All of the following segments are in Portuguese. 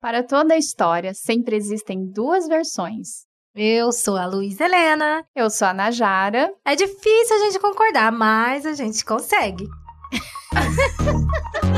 Para toda a história, sempre existem duas versões. Eu sou a Luísa Helena. Eu sou a Najara. É difícil a gente concordar, mas a gente consegue.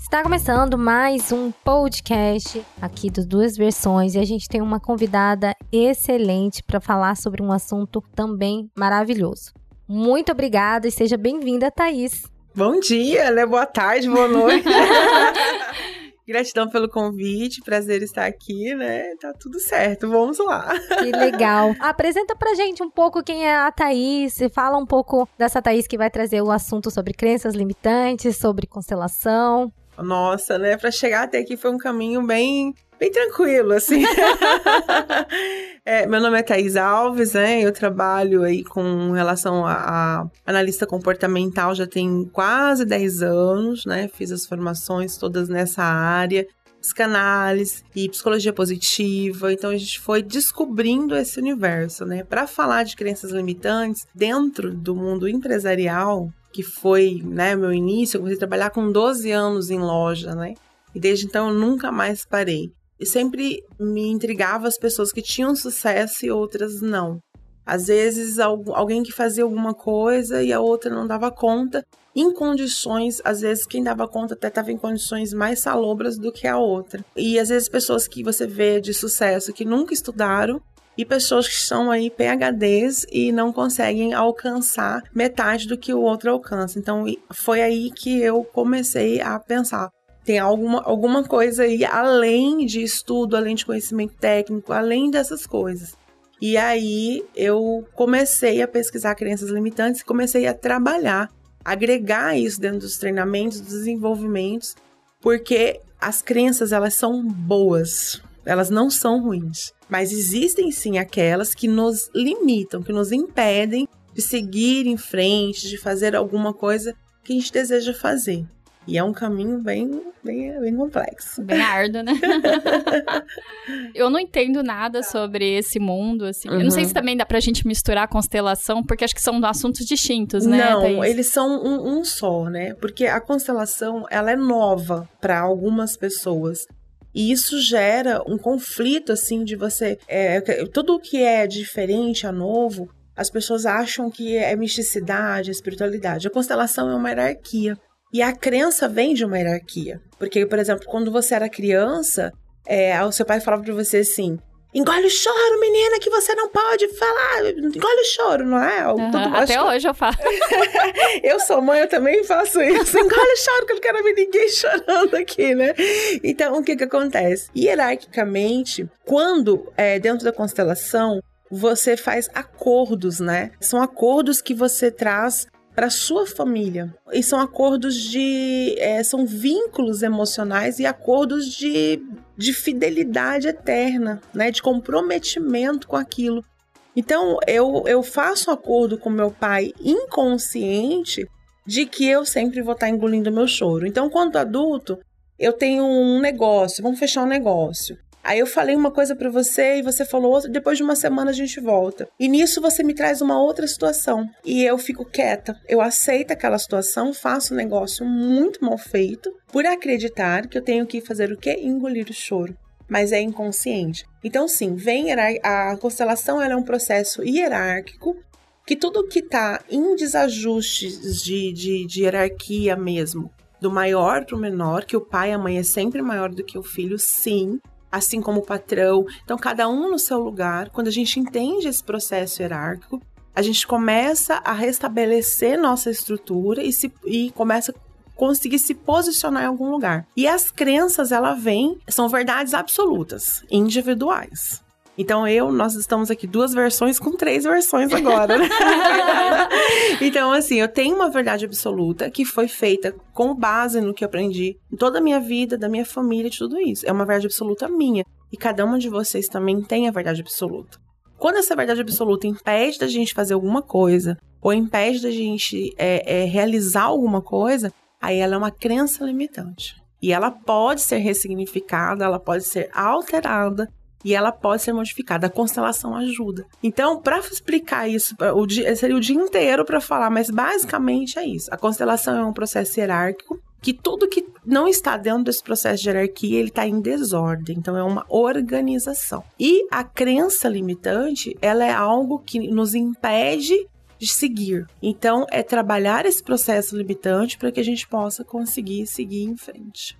Está começando mais um podcast aqui das duas versões e a gente tem uma convidada excelente para falar sobre um assunto também maravilhoso. Muito obrigada e seja bem-vinda, Thaís. Bom dia, né? Boa tarde, boa noite. Gratidão pelo convite, prazer estar aqui, né? Tá tudo certo, vamos lá. Que legal. Apresenta pra gente um pouco quem é a Thaís, fala um pouco dessa Thaís que vai trazer o assunto sobre crenças limitantes, sobre constelação. Nossa, né? Para chegar até aqui foi um caminho bem bem tranquilo, assim. é, meu nome é Thais Alves, né? Eu trabalho aí com relação a, a, analista comportamental já tem quase 10 anos, né? Fiz as formações todas nessa área. Psicanálise e psicologia positiva. Então a gente foi descobrindo esse universo, né? Para falar de crenças limitantes dentro do mundo empresarial, que foi, né, meu início, eu comecei a trabalhar com 12 anos em loja, né? E desde então eu nunca mais parei. E sempre me intrigava as pessoas que tinham sucesso e outras não. Às vezes, alguém que fazia alguma coisa e a outra não dava conta, em condições, às vezes, quem dava conta até estava em condições mais salobras do que a outra. E às vezes, pessoas que você vê de sucesso que nunca estudaram e pessoas que são aí PHDs e não conseguem alcançar metade do que o outro alcança. Então, foi aí que eu comecei a pensar tem alguma, alguma coisa aí além de estudo, além de conhecimento técnico, além dessas coisas. E aí eu comecei a pesquisar crenças limitantes e comecei a trabalhar, agregar isso dentro dos treinamentos, dos desenvolvimentos, porque as crenças elas são boas, elas não são ruins, mas existem sim aquelas que nos limitam, que nos impedem de seguir em frente, de fazer alguma coisa que a gente deseja fazer. E é um caminho bem, bem, bem complexo. Bem árduo, né? eu não entendo nada sobre esse mundo, assim. Uhum. Eu não sei se uhum. também dá pra gente misturar a constelação, porque acho que são assuntos distintos, né? Não, Thaís? eles são um, um só, né? Porque a constelação, ela é nova para algumas pessoas. E isso gera um conflito, assim, de você. É, tudo que é diferente, é novo, as pessoas acham que é misticidade, espiritualidade. A constelação é uma hierarquia. E a crença vem de uma hierarquia. Porque, por exemplo, quando você era criança, é, o seu pai falava pra você assim: Engole o choro, menina, que você não pode falar. Engole o choro, não é? Uhum, até hoje eu falo. eu sou mãe, eu também faço isso. Engole o choro, que eu não quero ver ninguém chorando aqui, né? Então, o que que acontece? Hierarquicamente, quando é, dentro da constelação, você faz acordos, né? São acordos que você traz para sua família. E são acordos de. É, são vínculos emocionais e acordos de, de fidelidade eterna, né? De comprometimento com aquilo. Então, eu, eu faço acordo com meu pai inconsciente de que eu sempre vou estar engolindo meu choro. Então, quando adulto, eu tenho um negócio, vamos fechar um negócio. Aí eu falei uma coisa para você e você falou outra, depois de uma semana a gente volta. E nisso você me traz uma outra situação e eu fico quieta. Eu aceito aquela situação, faço um negócio muito mal feito por acreditar que eu tenho que fazer o quê? Engolir o choro mas é inconsciente. Então, sim, vem a constelação ela é um processo hierárquico que tudo que está em desajustes de, de, de hierarquia mesmo, do maior para o menor, que o pai e a mãe é sempre maior do que o filho, sim, assim como o patrão. Então, cada um no seu lugar. Quando a gente entende esse processo hierárquico, a gente começa a restabelecer nossa estrutura e, se, e começa a conseguir se posicionar em algum lugar. E as crenças, ela vem, são verdades absolutas, individuais. Então eu, nós estamos aqui duas versões com três versões agora, né? então, assim, eu tenho uma verdade absoluta que foi feita com base no que eu aprendi em toda a minha vida, da minha família, de tudo isso. É uma verdade absoluta minha. E cada uma de vocês também tem a verdade absoluta. Quando essa verdade absoluta impede da gente fazer alguma coisa, ou impede da gente é, é, realizar alguma coisa, aí ela é uma crença limitante. E ela pode ser ressignificada, ela pode ser alterada e ela pode ser modificada. A constelação ajuda. Então, para explicar isso, o dia, seria o dia inteiro para falar, mas basicamente é isso. A constelação é um processo hierárquico que tudo que não está dentro desse processo de hierarquia, ele está em desordem. Então, é uma organização. E a crença limitante, ela é algo que nos impede de seguir. Então, é trabalhar esse processo limitante para que a gente possa conseguir seguir em frente.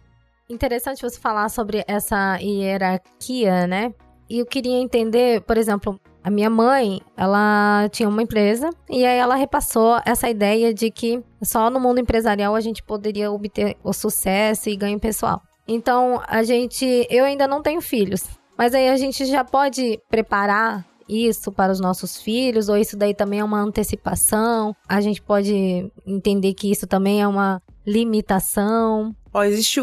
Interessante você falar sobre essa hierarquia, né? E eu queria entender, por exemplo, a minha mãe, ela tinha uma empresa e aí ela repassou essa ideia de que só no mundo empresarial a gente poderia obter o sucesso e ganho pessoal. Então, a gente, eu ainda não tenho filhos, mas aí a gente já pode preparar isso para os nossos filhos, ou isso daí também é uma antecipação. A gente pode entender que isso também é uma limitação. Ó, existe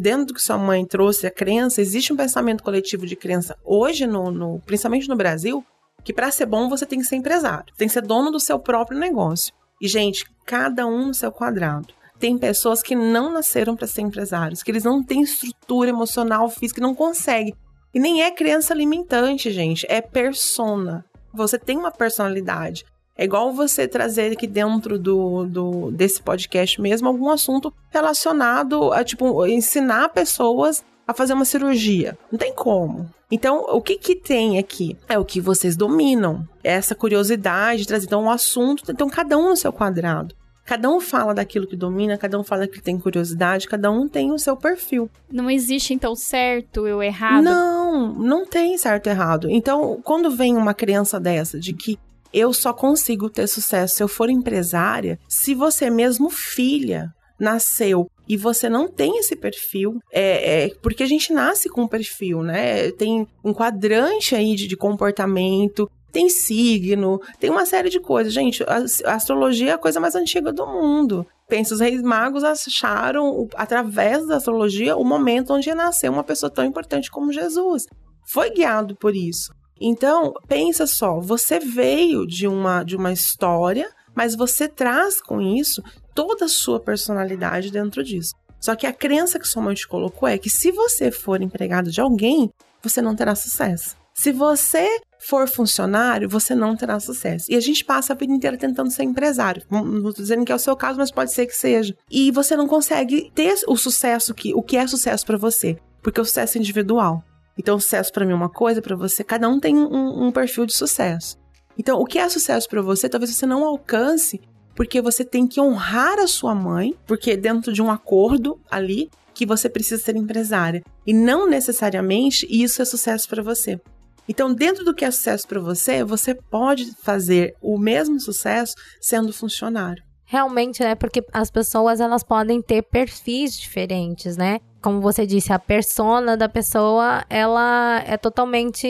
dentro do que sua mãe trouxe a crença, existe um pensamento coletivo de crença hoje no, no principalmente no Brasil, que para ser bom você tem que ser empresário, tem que ser dono do seu próprio negócio. E gente, cada um no seu quadrado. Tem pessoas que não nasceram para ser empresários, que eles não têm estrutura emocional, física, não conseguem. E nem é crença limitante, gente, é persona. Você tem uma personalidade. É igual você trazer aqui dentro do, do desse podcast mesmo algum assunto relacionado a, tipo, ensinar pessoas a fazer uma cirurgia. Não tem como. Então, o que que tem aqui? É o que vocês dominam. É essa curiosidade, trazer então um assunto, então cada um no seu quadrado. Cada um fala daquilo que domina, cada um fala que tem curiosidade, cada um tem o seu perfil. Não existe, então, certo ou errado? Não, não tem certo e errado. Então, quando vem uma crença dessa de que eu só consigo ter sucesso se eu for empresária, se você mesmo filha nasceu e você não tem esse perfil, é, é, porque a gente nasce com um perfil, né? Tem um quadrante aí de, de comportamento, tem signo, tem uma série de coisas. Gente, a, a, astrologia é a coisa mais antiga do mundo. Pensa, os reis magos acharam, através da astrologia, o momento onde ia nascer uma pessoa tão importante como Jesus. Foi guiado por isso. Então, pensa só, você veio de uma, de uma história, mas você traz com isso toda a sua personalidade dentro disso. Só que a crença que sua mãe te colocou é que se você for empregado de alguém, você não terá sucesso. Se você for funcionário, você não terá sucesso. E a gente passa a vida inteira tentando ser empresário. Não estou dizendo que é o seu caso, mas pode ser que seja. E você não consegue ter o sucesso que o que é sucesso para você, porque o sucesso é individual. Então, sucesso para mim é uma coisa, para você, cada um tem um, um perfil de sucesso. Então, o que é sucesso para você, talvez você não alcance porque você tem que honrar a sua mãe, porque dentro de um acordo ali que você precisa ser empresária e não necessariamente isso é sucesso para você. Então, dentro do que é sucesso para você, você pode fazer o mesmo sucesso sendo funcionário. Realmente, né? Porque as pessoas elas podem ter perfis diferentes, né? Como você disse, a persona da pessoa ela é totalmente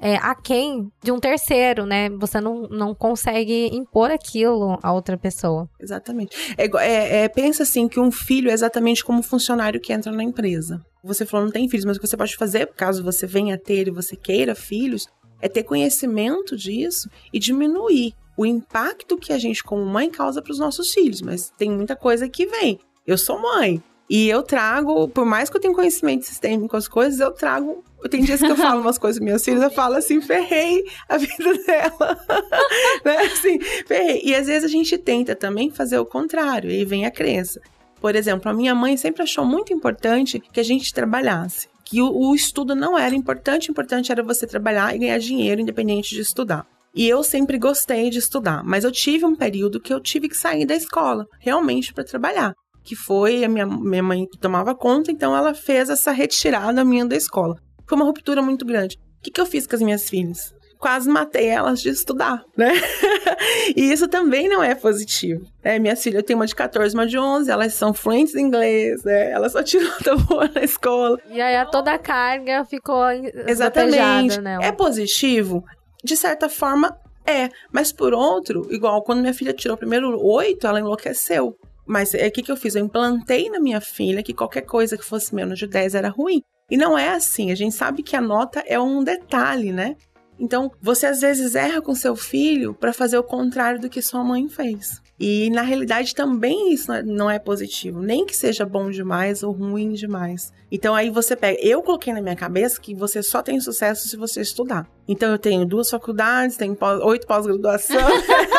é, aquém de um terceiro, né? Você não, não consegue impor aquilo a outra pessoa. Exatamente. É, é, é, pensa assim que um filho é exatamente como um funcionário que entra na empresa. Você falou não tem filhos, mas o que você pode fazer, caso você venha a ter e você queira filhos, é ter conhecimento disso e diminuir o impacto que a gente como mãe causa para os nossos filhos. Mas tem muita coisa que vem. Eu sou mãe, e eu trago, por mais que eu tenha conhecimento sistêmico as coisas, eu trago. Tem dias que eu falo umas coisas minhas filhas, eu falo assim, ferrei a vida dela. né? Assim, ferrei. E às vezes a gente tenta também fazer o contrário, e aí vem a crença. Por exemplo, a minha mãe sempre achou muito importante que a gente trabalhasse. Que o, o estudo não era importante, importante era você trabalhar e ganhar dinheiro independente de estudar. E eu sempre gostei de estudar, mas eu tive um período que eu tive que sair da escola, realmente para trabalhar que foi a minha, minha mãe que tomava conta, então ela fez essa retirada minha da escola. Foi uma ruptura muito grande. O que, que eu fiz com as minhas filhas? Quase matei elas de estudar, né? e isso também não é positivo. É, minhas filhas, eu tenho uma de 14, uma de 11, elas são fluentes em inglês, né? Elas só tiram nota boa na escola. E aí toda a carga ficou Exatamente. Né? É positivo? De certa forma, é. Mas por outro, igual quando minha filha tirou o primeiro oito, ela enlouqueceu. Mas é o que, que eu fiz? Eu implantei na minha filha que qualquer coisa que fosse menos de 10 era ruim. E não é assim. A gente sabe que a nota é um detalhe, né? Então, você às vezes erra com seu filho para fazer o contrário do que sua mãe fez. E na realidade também isso não é positivo, nem que seja bom demais ou ruim demais. Então aí você pega, eu coloquei na minha cabeça que você só tem sucesso se você estudar. Então eu tenho duas faculdades, tenho oito pós-graduação.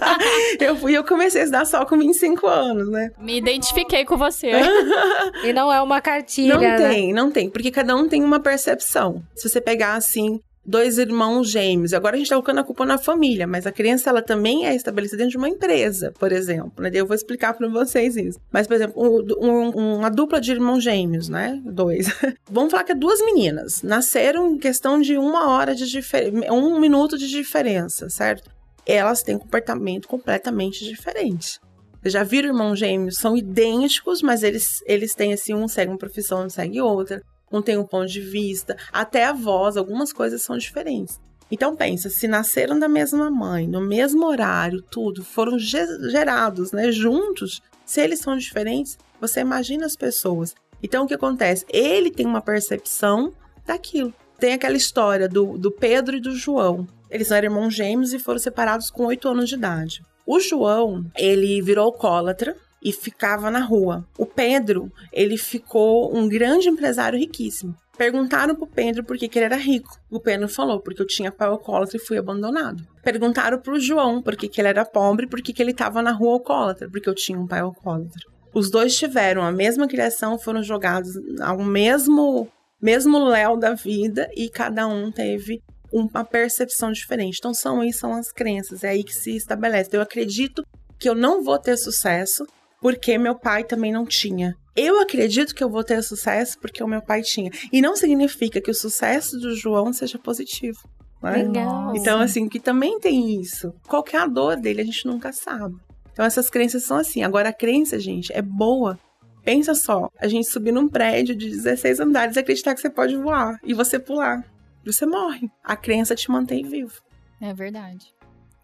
eu fui, eu comecei a estudar só com 25 anos, né? Me identifiquei com você. e não é uma cartilha. Não né? tem, não tem, porque cada um tem uma percepção. Se você pegar assim, dois irmãos gêmeos. Agora a gente está colocando a culpa na família, mas a criança ela também é estabelecida dentro de uma empresa, por exemplo. Né? Eu vou explicar para vocês isso. Mas, por exemplo, um, um, uma dupla de irmãos gêmeos, né? Dois. Vamos falar que é duas meninas. Nasceram em questão de uma hora de diferença, um minuto de diferença, certo? Elas têm comportamento completamente diferente. já viram irmãos gêmeos? São idênticos, mas eles, eles têm assim, um segue uma profissão, um segue outra um tem um ponto de vista, até a voz, algumas coisas são diferentes. Então pensa, se nasceram da mesma mãe, no mesmo horário, tudo, foram gerados, né, juntos, se eles são diferentes, você imagina as pessoas. Então o que acontece? Ele tem uma percepção daquilo. Tem aquela história do, do Pedro e do João. Eles eram irmãos gêmeos e foram separados com oito anos de idade. O João, ele virou alcoólatra, e ficava na rua. O Pedro, ele ficou um grande empresário riquíssimo. Perguntaram pro Pedro por que, que ele era rico. O Pedro falou, porque eu tinha pai alcoólatra e fui abandonado. Perguntaram pro João por que, que ele era pobre, por que, que ele estava na rua alcoólatra, porque eu tinha um pai alcoólatra. Os dois tiveram a mesma criação, foram jogados ao mesmo mesmo léu da vida e cada um teve uma percepção diferente. Então são aí são as crenças, é aí que se estabelece. Eu acredito que eu não vou ter sucesso porque meu pai também não tinha. Eu acredito que eu vou ter sucesso porque o meu pai tinha. E não significa que o sucesso do João seja positivo. Né? Legal. Então, assim, que também tem isso. Qual que é a dor dele, a gente nunca sabe. Então, essas crenças são assim. Agora, a crença, gente, é boa. Pensa só, a gente subir num prédio de 16 andares e acreditar que você pode voar. E você pular. Você morre. A crença te mantém vivo. É verdade.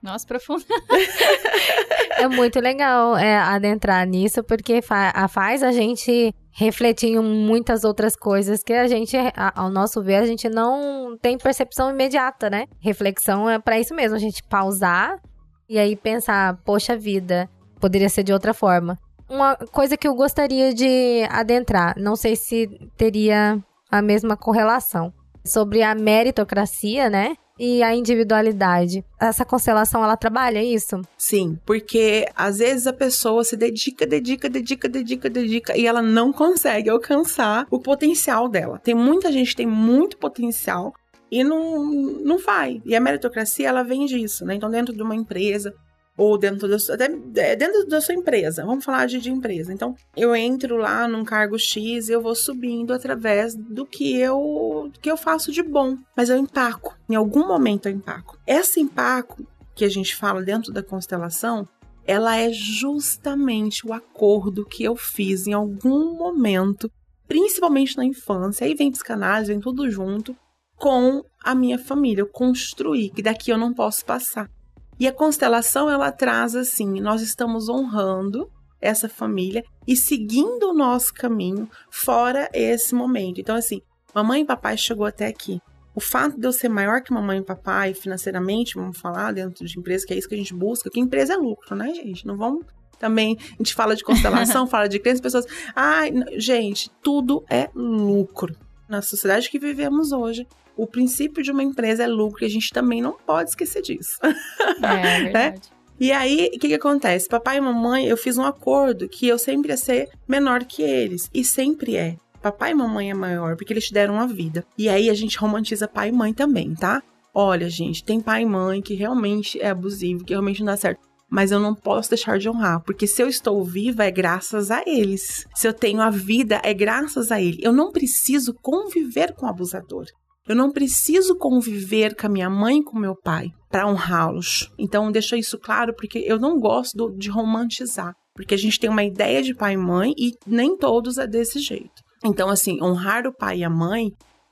Nossa, profundo. é muito legal é, adentrar nisso, porque fa faz a gente refletir em muitas outras coisas que a gente, ao nosso ver, a gente não tem percepção imediata, né? Reflexão é para isso mesmo, a gente pausar e aí pensar, poxa vida, poderia ser de outra forma. Uma coisa que eu gostaria de adentrar, não sei se teria a mesma correlação, sobre a meritocracia, né? e a individualidade. Essa constelação, ela trabalha isso? Sim, porque às vezes a pessoa se dedica, dedica, dedica, dedica, dedica e ela não consegue alcançar o potencial dela. Tem muita gente que tem muito potencial e não, não vai. E a meritocracia, ela vem disso, né? Então, dentro de uma empresa, ou dentro da, até é, dentro da sua empresa. Vamos falar de, de empresa. Então, eu entro lá num cargo X e eu vou subindo através do que eu que eu faço de bom, mas eu empaco. Em algum momento eu empaco. Esse empaco que a gente fala dentro da constelação, ela é justamente o acordo que eu fiz em algum momento, principalmente na infância, aí vem psicanálise, vem tudo junto, com a minha família. Eu construí que daqui eu não posso passar. E a constelação ela traz assim: nós estamos honrando essa família e seguindo o nosso caminho fora esse momento. Então, assim, mamãe e papai chegou até aqui. O fato de eu ser maior que mamãe e papai financeiramente, vamos falar, dentro de empresa, que é isso que a gente busca, que empresa é lucro, né, gente? Não vamos também. A gente fala de constelação, fala de crenças, pessoas. Ai, gente, tudo é lucro. Na sociedade que vivemos hoje, o princípio de uma empresa é lucro e a gente também não pode esquecer disso. É, é verdade. né? E aí, o que, que acontece? Papai e mamãe, eu fiz um acordo que eu sempre ia ser menor que eles. E sempre é. Papai e mamãe é maior, porque eles te deram a vida. E aí a gente romantiza pai e mãe também, tá? Olha, gente, tem pai e mãe que realmente é abusivo, que realmente não dá certo. Mas eu não posso deixar de honrar, porque se eu estou viva é graças a eles. Se eu tenho a vida é graças a ele. Eu não preciso conviver com o abusador. Eu não preciso conviver com a minha mãe e com meu pai para honrá-los. Então, deixa isso claro, porque eu não gosto de romantizar. Porque a gente tem uma ideia de pai e mãe e nem todos é desse jeito. Então, assim, honrar o pai e a mãe,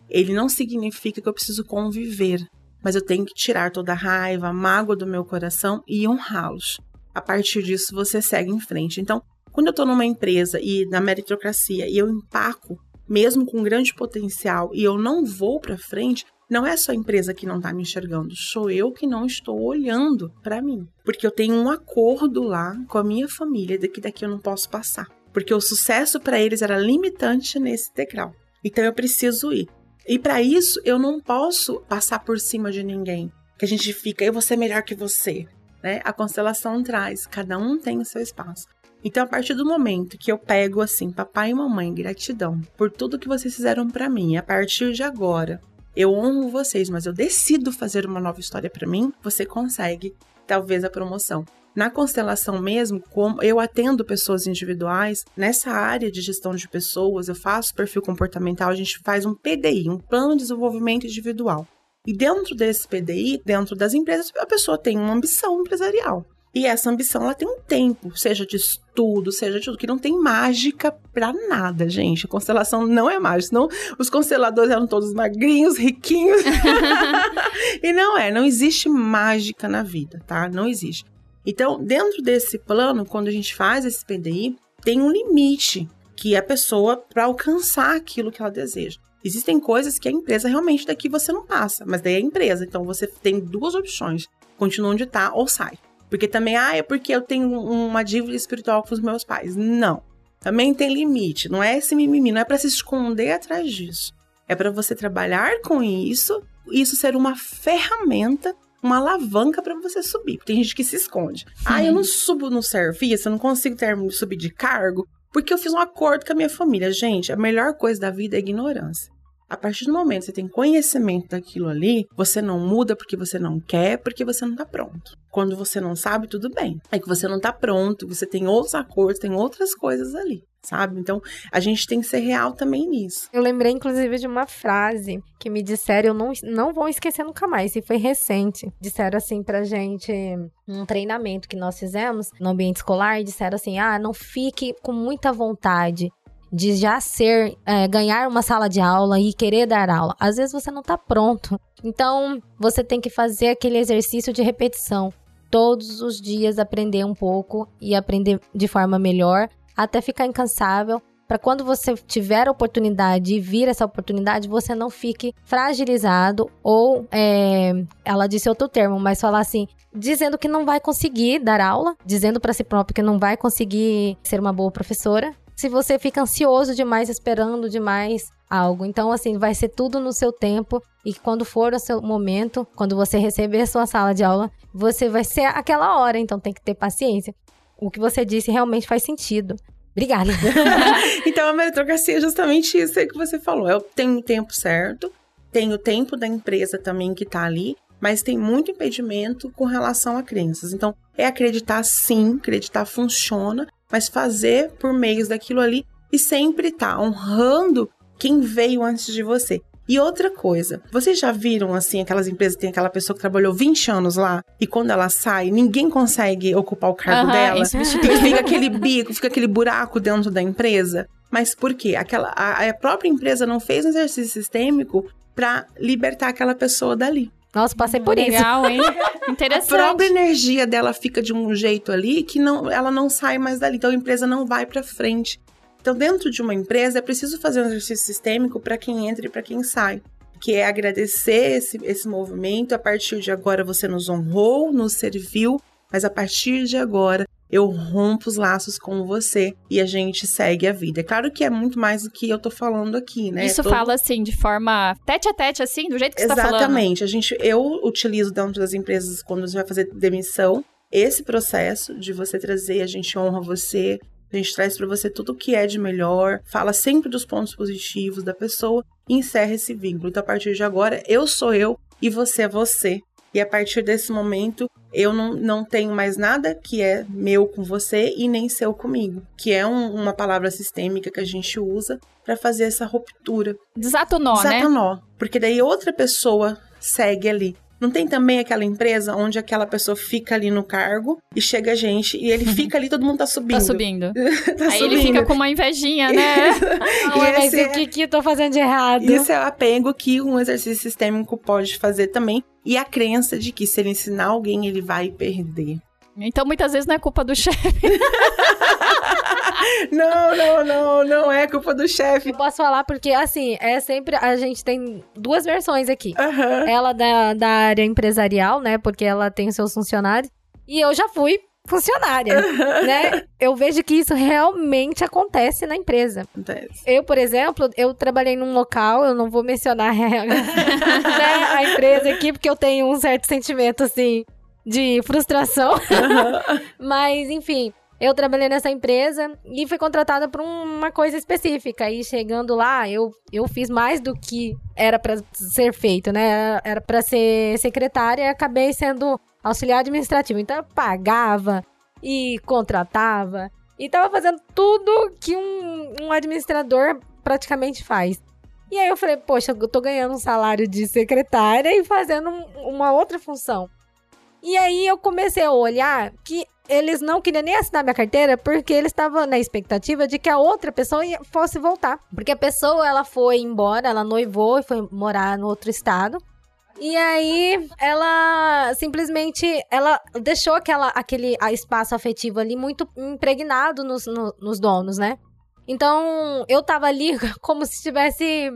ele não significa que eu preciso conviver. Mas eu tenho que tirar toda a raiva, a mágoa do meu coração e honrá-los. A partir disso, você segue em frente. Então, quando eu estou numa empresa e na meritocracia e eu empaco mesmo com grande potencial, e eu não vou para frente, não é só a empresa que não está me enxergando, sou eu que não estou olhando para mim. Porque eu tenho um acordo lá com a minha família de que daqui eu não posso passar. Porque o sucesso para eles era limitante nesse degrau. Então eu preciso ir. E para isso eu não posso passar por cima de ninguém. Que a gente fica, eu vou ser melhor que você. Né? A constelação traz, cada um tem o seu espaço. Então, a partir do momento que eu pego assim, papai e mamãe, gratidão por tudo que vocês fizeram para mim, a partir de agora, eu honro vocês, mas eu decido fazer uma nova história para mim, você consegue talvez a promoção. Na constelação mesmo, como eu atendo pessoas individuais, nessa área de gestão de pessoas, eu faço perfil comportamental, a gente faz um PDI, um plano de desenvolvimento individual. E dentro desse PDI, dentro das empresas, a pessoa tem uma ambição empresarial. E essa ambição ela tem um tempo, seja de estudo, seja de tudo, que não tem mágica pra nada, gente. A constelação não é mágica. Senão os consteladores eram todos magrinhos, riquinhos. e não é, não existe mágica na vida, tá? Não existe. Então, dentro desse plano, quando a gente faz esse PDI, tem um limite que a pessoa para alcançar aquilo que ela deseja. Existem coisas que a empresa realmente daqui você não passa, mas daí é a empresa. Então você tem duas opções: continua onde está ou sai. Porque também, ah, é porque eu tenho uma dívida espiritual com os meus pais. Não. Também tem limite. Não é esse mimimi, não é para se esconder atrás disso. É para você trabalhar com isso, isso ser uma ferramenta, uma alavanca para você subir. Tem gente que se esconde. Sim. Ah, eu não subo no serviço, eu não consigo ter, subir de cargo porque eu fiz um acordo com a minha família. Gente, a melhor coisa da vida é ignorância. A partir do momento que você tem conhecimento daquilo ali, você não muda porque você não quer, porque você não tá pronto. Quando você não sabe, tudo bem. É que você não tá pronto, você tem outros acordos, tem outras coisas ali sabe? Então, a gente tem que ser real também nisso. Eu lembrei, inclusive, de uma frase que me disseram, eu não, não vou esquecer nunca mais, e foi recente. Disseram assim pra gente, num treinamento que nós fizemos no ambiente escolar, disseram assim: ah, não fique com muita vontade de já ser, é, ganhar uma sala de aula e querer dar aula. Às vezes você não está pronto. Então, você tem que fazer aquele exercício de repetição. Todos os dias aprender um pouco e aprender de forma melhor, até ficar incansável, para quando você tiver a oportunidade e vir essa oportunidade, você não fique fragilizado ou, é, ela disse outro termo, mas falar assim, dizendo que não vai conseguir dar aula, dizendo para si próprio que não vai conseguir ser uma boa professora, se você fica ansioso demais, esperando demais algo. Então, assim, vai ser tudo no seu tempo. E quando for o seu momento, quando você receber a sua sala de aula, você vai ser aquela hora. Então, tem que ter paciência. O que você disse realmente faz sentido. Obrigada. então, a meritocracia é justamente isso aí que você falou. Eu tenho o tempo certo, tem o tempo da empresa também que tá ali, mas tem muito impedimento com relação a crenças. Então, é acreditar sim, acreditar funciona, mas fazer por meios daquilo ali e sempre estar tá honrando quem veio antes de você. E outra coisa, vocês já viram assim aquelas empresas que tem aquela pessoa que trabalhou 20 anos lá e quando ela sai, ninguém consegue ocupar o cargo uhum, dela? Isso e fica aquele bico, fica aquele buraco dentro da empresa. Mas por quê? Aquela, a, a própria empresa não fez um exercício sistêmico para libertar aquela pessoa dali. Nossa, passei por Legal, isso. hein? Interessante. A própria energia dela fica de um jeito ali que não, ela não sai mais dali. Então a empresa não vai para frente. Então, dentro de uma empresa, é preciso fazer um exercício sistêmico para quem entra e para quem sai. Que é agradecer esse, esse movimento. A partir de agora você nos honrou, nos serviu, mas a partir de agora eu rompo os laços com você e a gente segue a vida. É claro que é muito mais do que eu tô falando aqui, né? Isso fala assim, de forma tete a tete, assim, do jeito que Exatamente. você tá falando. Exatamente. A gente, eu utilizo dentro das empresas, quando você vai fazer demissão, esse processo de você trazer, a gente honra você, a gente traz para você tudo o que é de melhor, fala sempre dos pontos positivos da pessoa e encerra esse vínculo. Então, a partir de agora, eu sou eu e você é você. E a partir desse momento, eu não, não tenho mais nada que é meu com você e nem seu comigo, que é um, uma palavra sistêmica que a gente usa para fazer essa ruptura. Desata o nó, Desata né? Desata o nó, porque daí outra pessoa segue ali. Não tem também aquela empresa onde aquela pessoa fica ali no cargo e chega a gente e ele fica ali, todo mundo tá subindo. Tá subindo. tá Aí subindo. ele fica com uma invejinha, né? Não, mas é... o que, que eu tô fazendo de errado? Isso é o apego que um exercício sistêmico pode fazer também. E a crença de que se ele ensinar alguém, ele vai perder. Então, muitas vezes não é culpa do chefe. Não, não, não, não é culpa do chefe. Posso falar porque, assim, é sempre. A gente tem duas versões aqui. Aham. Ela da, da área empresarial, né? Porque ela tem os seus funcionários. E eu já fui funcionária, né? Eu vejo que isso realmente acontece na empresa. Acontece. Eu, por exemplo, eu trabalhei num local, eu não vou mencionar né, a empresa aqui, porque eu tenho um certo sentimento, assim, de frustração. Mas, enfim, eu trabalhei nessa empresa e fui contratada por uma coisa específica. E chegando lá, eu, eu fiz mais do que era para ser feito, né? Era para ser secretária e acabei sendo auxiliar administrativo. Então eu pagava e contratava e tava fazendo tudo que um, um administrador praticamente faz. E aí eu falei, poxa, eu tô ganhando um salário de secretária e fazendo um- uma outra função. E aí eu comecei a olhar que eles não queriam nem assinar minha carteira porque eles estavam na expectativa de que a outra pessoa fosse voltar. Porque a pessoa, ela foi embora, ela noivou e foi morar no outro estado. E aí, ela simplesmente, ela deixou aquela, aquele espaço afetivo ali muito impregnado nos, no- nos donos, né? Então, eu tava ali como se tivesse...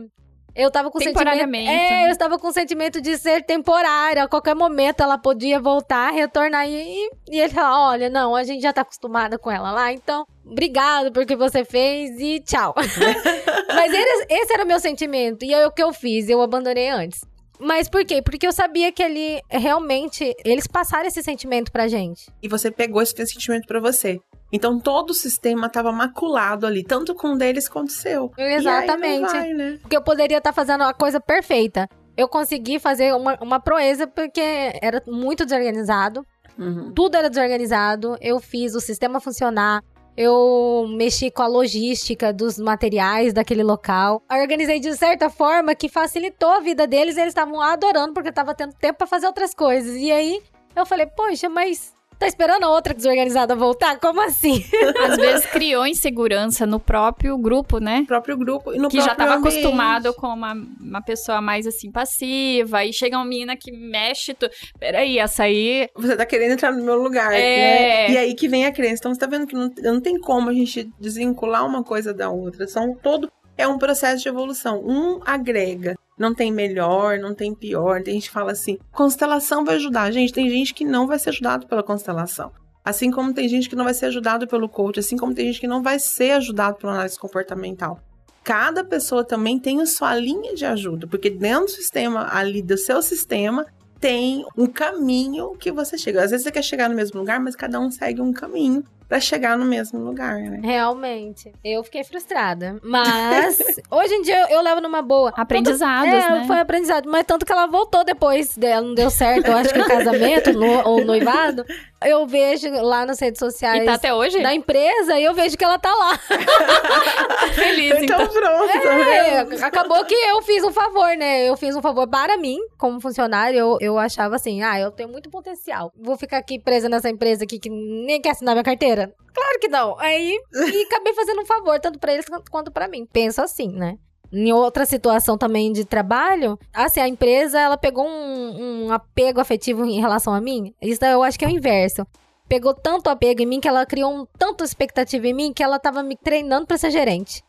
Eu tava com sentimento... É, né? eu estava com o sentimento de ser temporária. A qualquer momento ela podia voltar, retornar e, e ele falar, olha, não, a gente já tá acostumada com ela lá, então, obrigado por que você fez e tchau. Mas ele- esse era o meu sentimento. E aí o que eu fiz? Eu abandonei antes. Mas por quê? Porque eu sabia que ali realmente eles passaram esse sentimento pra gente. E você pegou esse sentimento pra você. Então todo o sistema tava maculado ali, tanto com um deles quanto o seu. E Exatamente. vai, né? Porque eu poderia estar fazendo a coisa perfeita. Eu consegui fazer uma, uma proeza porque era muito desorganizado. Uhum. Tudo era desorganizado. Eu fiz o sistema funcionar. Eu mexi com a logística dos materiais daquele local. Eu organizei de certa forma que facilitou a vida deles. Eles estavam adorando porque eu tava tendo tempo pra fazer outras coisas. E aí eu falei, poxa, mas tá esperando a outra desorganizada voltar? Como assim? Às vezes criou insegurança no próprio grupo, né? No próprio grupo e no que já estava ambiente. acostumado com uma, uma pessoa mais assim passiva, e chega uma menina que mexe. Tu... Peraí, essa aí. Você tá querendo entrar no meu lugar, É. né? E aí que vem a crença. Então você tá vendo que não, não tem como a gente desvincular uma coisa da outra. São todo. É um processo de evolução. Um agrega. Não tem melhor, não tem pior. Tem gente que fala assim: constelação vai ajudar. Gente, tem gente que não vai ser ajudado pela constelação. Assim como tem gente que não vai ser ajudado pelo coach, assim como tem gente que não vai ser ajudado pela análise comportamental. Cada pessoa também tem a sua linha de ajuda, porque dentro do sistema ali do seu sistema tem um caminho que você chega. Às vezes você quer chegar no mesmo lugar, mas cada um segue um caminho pra chegar no mesmo lugar, né? Realmente. Eu fiquei frustrada. Mas hoje em dia eu, eu levo numa boa. Aprendizados, é, né? foi aprendizado. Mas tanto que ela voltou depois dela, não deu certo, eu acho que o casamento no- ou noivado. Eu vejo lá nas redes sociais E tá até hoje? da empresa e eu vejo que ela tá lá. feliz, Então, então. pronto, tá É, acabou que eu fiz um favor, né? Eu fiz um favor para mim, como funcionário. Eu, eu achava assim, ah, eu tenho muito potencial. Vou ficar aqui presa nessa empresa aqui que nem quer assinar minha carteira? Claro que não. Aí, e acabei fazendo um favor, tanto pra eles quanto- pra mim. Penso assim, né? Em outra situação também de trabalho, assim, a empresa, ela pegou um, um apego afetivo em relação a mim. Isso eu acho que é o inverso. Pegou tanto apego em mim que ela criou um, tanto expectativa em mim que ela tava me treinando pra ser gerente.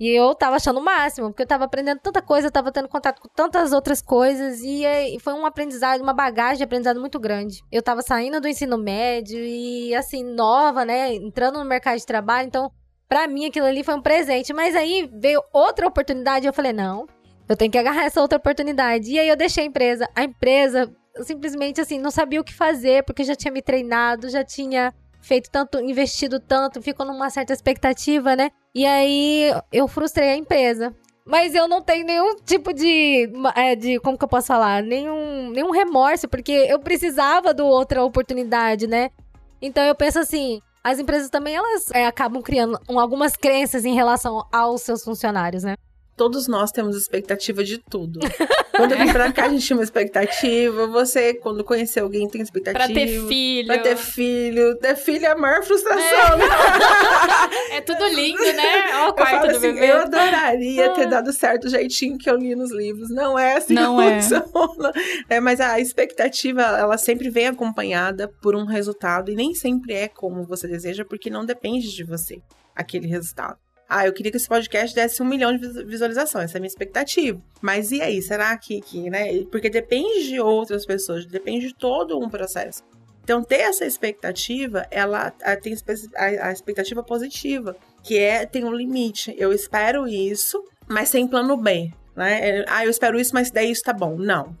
E eu tava achando o máximo, porque eu tava aprendendo tanta coisa, tava tendo contato com tantas outras coisas, e, é- e foi um aprendizado, uma bagagem de aprendizado muito grande. Eu tava saindo do ensino médio e, assim, nova, né, entrando no mercado de trabalho, então, pra mim aquilo ali foi um presente. Mas aí veio outra oportunidade eu falei, não, eu tenho que agarrar essa outra oportunidade. E aí eu deixei a empresa. A empresa, simplesmente, assim, não sabia o que fazer, porque já tinha me treinado, já tinha feito tanto, investido tanto, ficou numa certa expectativa, né? E aí eu frustrei a empresa. Mas eu não tenho nenhum tipo de, é, de como que eu posso falar? Nenhum, nenhum remorso, porque eu precisava de outra oportunidade, né? Então eu penso assim, as empresas também elas é, acabam criando um- algumas crenças em relação aos seus funcionários, né? Todos nós temos expectativa de tudo. Quando eu vim pra cá, a gente tinha uma expectativa. Você, quando conhecer alguém, tem expectativa. Pra ter filho. Pra ter filho. Ter filho é a maior frustração, né? É tudo lindo, né? Ó, o Eu quarto falo do assim, bebê. eu adoraria ter dado certo o jeitinho que eu li nos livros. Não é assim Não que é. funciona. É, mas a expectativa, ela sempre vem acompanhada por um resultado e nem sempre é como você deseja, porque não depende de você. aquele resultado. Ah, eu queria que esse podcast desse um milhão de visualizações, essa é a minha expectativa. Mas e aí, será que, que né? Porque depende de outras pessoas, depende de todo um processo. Então, ter essa expectativa, ela tem a expectativa positiva, que é tem um limite. Eu espero isso, mas sem plano B. Né? Ah, eu espero isso, mas daí isso tá bom. Não.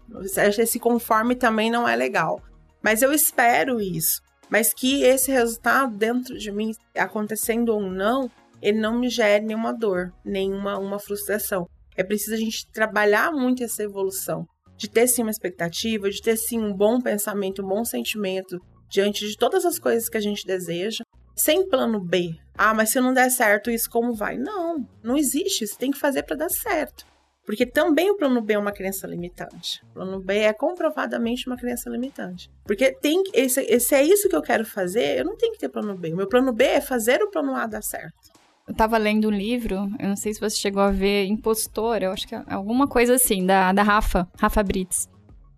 Esse conforme também não é legal. Mas eu espero isso. Mas que esse resultado dentro de mim, acontecendo ou não, ele não me gere nenhuma dor, nenhuma uma frustração. É preciso a gente trabalhar muito essa evolução, de ter sim uma expectativa, de ter sim um bom pensamento, um bom sentimento diante de todas as coisas que a gente deseja, sem plano B. Ah, mas se não der certo, isso como vai? Não, não existe. Isso tem que fazer para dar certo. Porque também o plano B é uma crença limitante. O plano B é comprovadamente uma crença limitante. Porque tem esse, esse é isso que eu quero fazer, eu não tenho que ter plano B. O meu plano B é fazer o plano A dar certo. Eu tava lendo um livro, eu não sei se você chegou a ver, Impostor, eu acho que é alguma coisa assim, da, da Rafa, Rafa Brits.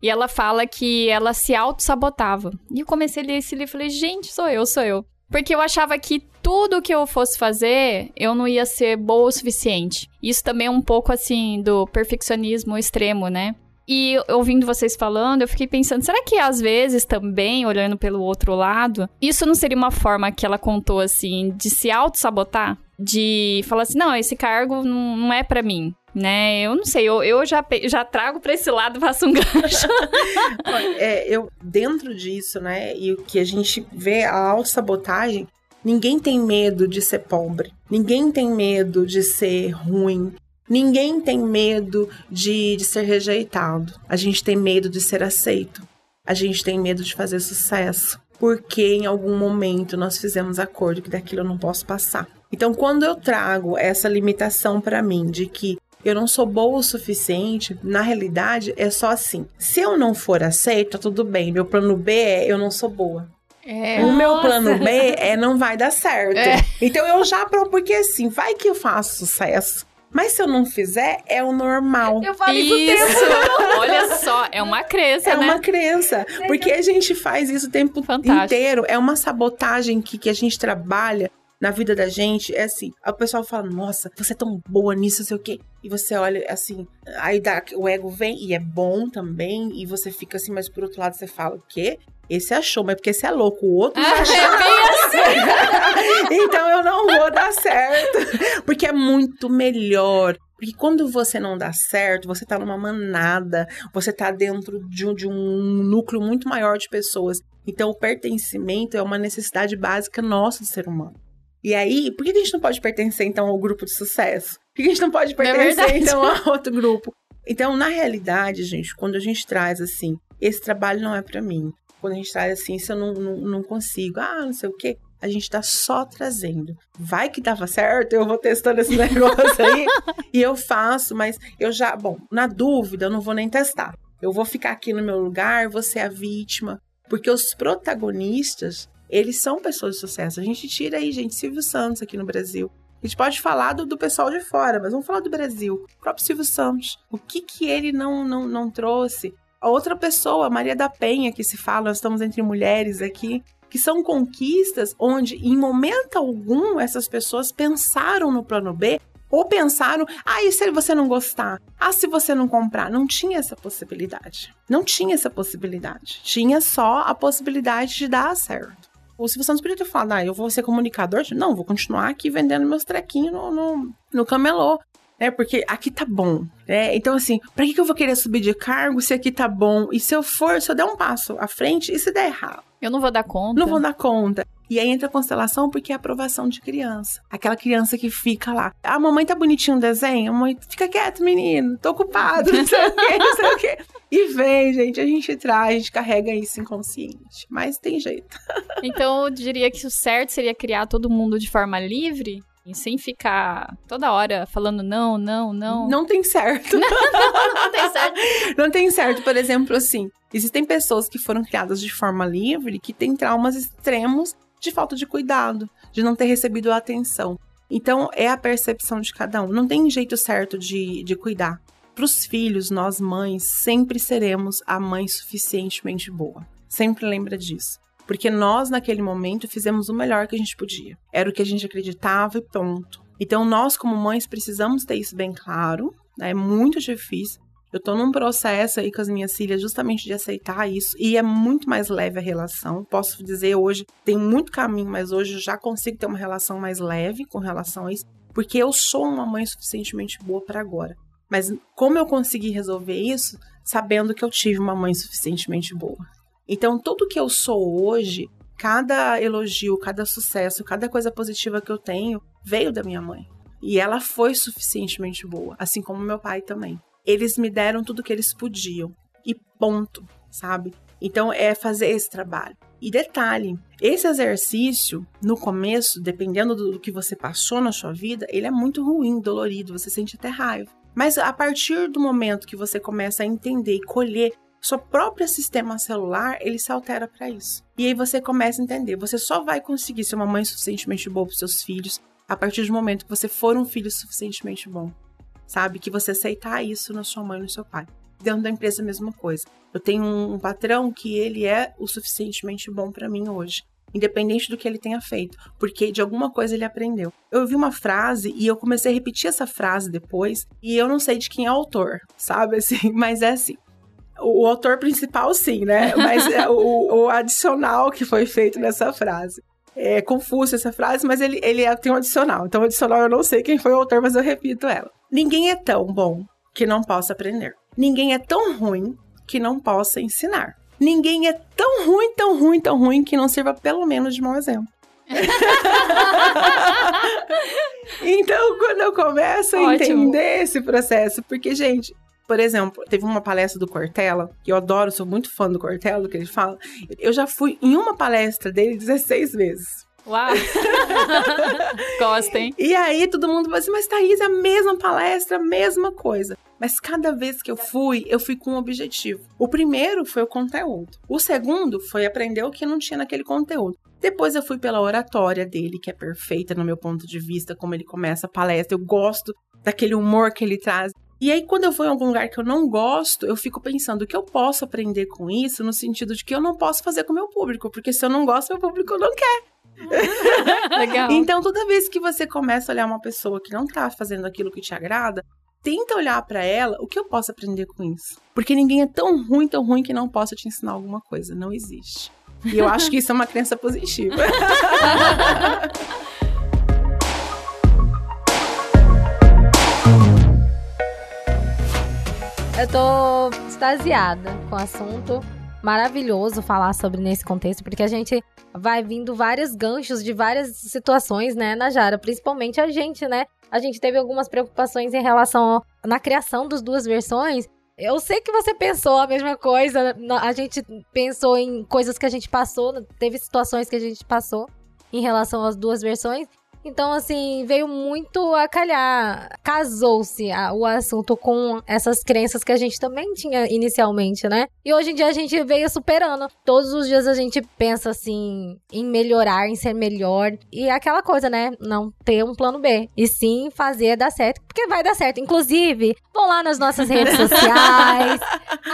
E ela fala que ela se auto-sabotava. E eu comecei a ler esse livro e falei, gente, sou eu, sou eu. Porque eu achava que tudo que eu fosse fazer, eu não ia ser boa o suficiente. Isso também é um pouco assim do perfeccionismo extremo, né? E ouvindo vocês falando, eu fiquei pensando, será que às vezes também, olhando pelo outro lado, isso não seria uma forma que ela contou assim, de se auto-sabotar? De falar assim, não, esse cargo não, é para mim né? Eu não sei, eu, eu já, já trago para esse lado, faço um gancho. é, eu, dentro disso, né, e o que a gente vê a autossabotagem, ninguém tem medo de ser pobre, ninguém tem medo de ser ruim, Ninguém tem medo de, de ser rejeitado. A gente tem medo de ser aceito. A gente tem medo de fazer sucesso. Porque em algum momento nós fizemos acordo que daquilo eu não posso passar. Então, quando eu trago essa limitação para mim de que eu não sou boa o suficiente, na realidade é só assim. Se eu não for aceita, tudo bem. Meu plano B é eu não sou boa. É, o nossa. meu plano B é não vai dar certo. É. Então eu já porque assim, vai que eu faço sucesso. Mas se eu não fizer, é o normal. Eu falo isso, isso. Olha só, é uma crença, é né? É uma crença. Porque a gente faz isso o tempo Fantástico. inteiro. É uma sabotagem que, que a gente trabalha na vida da gente. É assim, o pessoal fala, nossa, você é tão boa nisso, não sei o quê. E você olha assim, aí dá, o ego vem e é bom também. E você fica assim, mas por outro lado você fala, o quê? Esse achou, mas porque esse é louco, o outro ah, achou. É assim. então eu não vou dar certo. Porque é muito melhor. Porque quando você não dá certo, você tá numa manada, você tá dentro de um, de um núcleo muito maior de pessoas. Então o pertencimento é uma necessidade básica nossa do ser humano. E aí, por que a gente não pode pertencer então ao grupo de sucesso? Por que a gente não pode é pertencer é então a outro grupo? Então, na realidade, gente, quando a gente traz assim, esse trabalho não é para mim, quando a gente traz assim, se eu não, não, não consigo, ah, não sei o quê, a gente tá só trazendo. Vai que dava certo, eu vou testando esse negócio aí e eu faço, mas eu já, bom, na dúvida, eu não vou nem testar. Eu vou ficar aqui no meu lugar, vou ser a vítima, porque os protagonistas, eles são pessoas de sucesso. A gente tira aí, gente, Silvio Santos aqui no Brasil. A gente pode falar do, do, pessoal de fora, mas vamos falar do Brasil. O próprio Silvio Santos. O que que ele não, não, não trouxe? A outra pessoa, Maria da Penha, que se fala, nós estamos entre mulheres aqui, que são conquistas onde, em momento algum, essas pessoas pensaram no plano B ou pensaram, ah, e se você não gostar? Ah, se você não comprar? Não tinha essa possibilidade. Não tinha essa possibilidade. Tinha só a possibilidade de dar certo. O Silvio Santos podia ter falado, ah, eu vou ser comunicador? Não, vou continuar aqui vendendo meus trequinhos no, no, no camelô né? Porque aqui tá bom, né? Então, assim, pra que, que eu vou querer subir de cargo se aqui tá bom? E se eu for, se eu der um passo à frente, e se der errado? Eu não vou dar conta. Não vou dar conta. E aí entra a constelação porque é a aprovação de criança. Aquela criança que fica lá. Ah, mamãe tá bonitinho o desenho? A mãe, fica quieto, menino. Tô ocupado, não sei o quê, não sei o quê. E vem, gente, a gente traz, a gente carrega isso inconsciente. Mas tem jeito. Então, eu diria que o certo seria criar todo mundo de forma livre e sem ficar toda hora falando não, não, não. Não tem certo. não, não, não tem certo. não tem certo. Por exemplo, assim, existem pessoas que foram criadas de forma livre que têm traumas extremos de falta de cuidado, de não ter recebido a atenção. Então, é a percepção de cada um. Não tem jeito certo de, de cuidar. Para os filhos, nós mães sempre seremos a mãe suficientemente boa. Sempre lembra disso. Porque nós, naquele momento, fizemos o melhor que a gente podia. Era o que a gente acreditava e pronto. Então, nós, como mães, precisamos ter isso bem claro. Né? É muito difícil. Eu tô num processo aí com as minhas filhas justamente de aceitar isso e é muito mais leve a relação. Posso dizer hoje, tem muito caminho, mas hoje eu já consigo ter uma relação mais leve com relação a isso, porque eu sou uma mãe suficientemente boa para agora. Mas como eu consegui resolver isso sabendo que eu tive uma mãe suficientemente boa? Então, tudo que eu sou hoje, cada elogio, cada sucesso, cada coisa positiva que eu tenho, veio da minha mãe. E ela foi suficientemente boa, assim como meu pai também eles me deram tudo que eles podiam. E ponto, sabe? Então é fazer esse trabalho. E detalhe, esse exercício, no começo, dependendo do que você passou na sua vida, ele é muito ruim, dolorido, você sente até raiva. Mas a partir do momento que você começa a entender e colher seu próprio sistema celular, ele se altera para isso. E aí você começa a entender, você só vai conseguir ser uma mãe suficientemente boa para seus filhos a partir do momento que você for um filho suficientemente bom sabe? Que você aceitar isso na sua mãe e no seu pai. Dentro da empresa, a mesma coisa. Eu tenho um, patrão que ele é o suficientemente bom para mim hoje independente do que ele tenha feito, porque de alguma coisa ele aprendeu. Eu ouvi uma frase e eu comecei a repetir essa frase depois, e eu não sei de quem é o autor, sabe assim, mas é assim. O, o autor principal, sim, né? Mas é o, o, adicional que foi feito nessa frase. É confuso essa frase, mas ele, ele é, tem um adicional. Então, o adicional eu não sei quem foi o autor, mas eu repito ela. Ninguém é tão bom que não possa aprender. Ninguém é tão ruim que não possa ensinar. Ninguém é tão ruim, tão ruim, tão ruim que não sirva pelo menos de mau exemplo. então, quando eu começo a Ótimo. entender esse processo, porque, gente, por exemplo, teve uma palestra do Cortella, que eu adoro, sou muito fã do Cortella, do que ele fala. Eu já fui em uma palestra dele 16 vezes. Uau! Gostem. E aí todo mundo fala assim, mas Thaís, é a mesma palestra, a mesma coisa. Mas cada vez que eu fui, eu fui com um objetivo. O primeiro foi o conteúdo. O segundo foi aprender o que não tinha naquele conteúdo. Depois eu fui pela oratória dele, que é perfeita no meu ponto de vista, como ele começa a palestra. Eu gosto daquele humor que ele traz. E aí, quando eu vou em algum lugar que eu não gosto, eu fico pensando o que eu posso aprender com isso, no sentido de que eu não posso fazer com o meu público, porque se eu não gosto, meu público não quer. Legal. Então, toda vez que você começa a olhar uma pessoa que não tá fazendo aquilo que te agrada, tenta olhar para ela o que eu posso aprender com isso. Porque ninguém é tão ruim, tão ruim que não possa te ensinar alguma coisa. Não existe. E eu acho que isso é uma crença positiva. eu tô extasiada com o assunto maravilhoso falar sobre nesse contexto, porque a gente vai vindo vários ganchos de várias situações, né, Najara? Principalmente a gente, né? A gente teve algumas preocupações em relação na criação das duas versões. Eu sei que você pensou a mesma coisa, a gente pensou em coisas que a gente passou, teve situações que a gente passou em relação às duas versões. Então, assim, veio muito a calhar. Casou-se o assunto com essas crenças que a gente também tinha inicialmente, né? E hoje em dia a gente veio superando. Todos os dias a gente pensa, assim, em melhorar, em ser melhor. E é aquela coisa, né? Não ter um plano B. E sim fazer dar certo, porque vai dar certo. Inclusive, vão lá nas nossas redes sociais,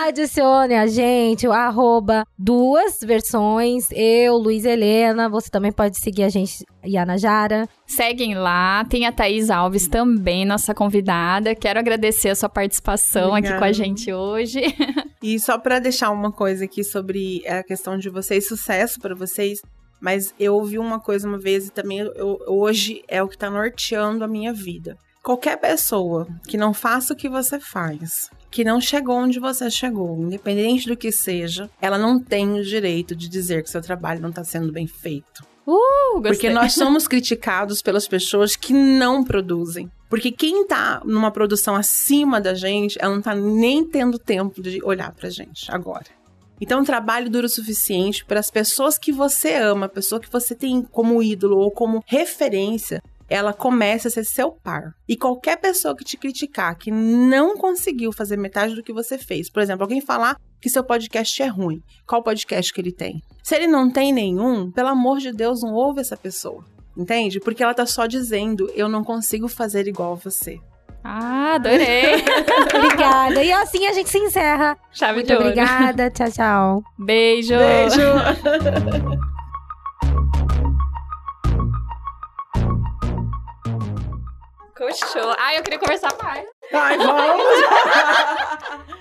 adicione a gente, o arroba duas versões. Eu, Luiz Helena. Você também pode seguir a gente e a Najara. Seguem lá. Tem a Thaís Alves também, nossa convidada. Quero agradecer a sua participação Obrigada. aqui com a gente hoje. E só para deixar uma coisa aqui sobre a questão de vocês, sucesso para vocês. Mas eu ouvi uma coisa uma vez e também eu, hoje é o que tá norteando a minha vida. Qualquer pessoa que não faça o que você faz, que não chegou onde você chegou, independente do que seja, ela não tem o direito de dizer que seu trabalho não está sendo bem feito. Uh, Porque nós somos criticados pelas pessoas que não produzem. Porque quem tá numa produção acima da gente, ela não tá nem tendo tempo de olhar pra gente agora. Então, o trabalho dura o suficiente para as pessoas que você ama, a pessoa que você tem como ídolo ou como referência, ela começa a ser seu par. E qualquer pessoa que te criticar, que não conseguiu fazer metade do que você fez, por exemplo, alguém falar que seu podcast é ruim. Qual podcast que ele tem? Se ele não tem nenhum, pelo amor de Deus, não ouve essa pessoa. Entende? Porque ela tá só dizendo, eu não consigo fazer igual você. Ah, adorei. obrigada. E assim a gente se encerra. Chave Muito de ouro. obrigada. Tchau, tchau. Beijo. Beijo. Coach. Ai, eu queria conversar mais. Ai, vamos.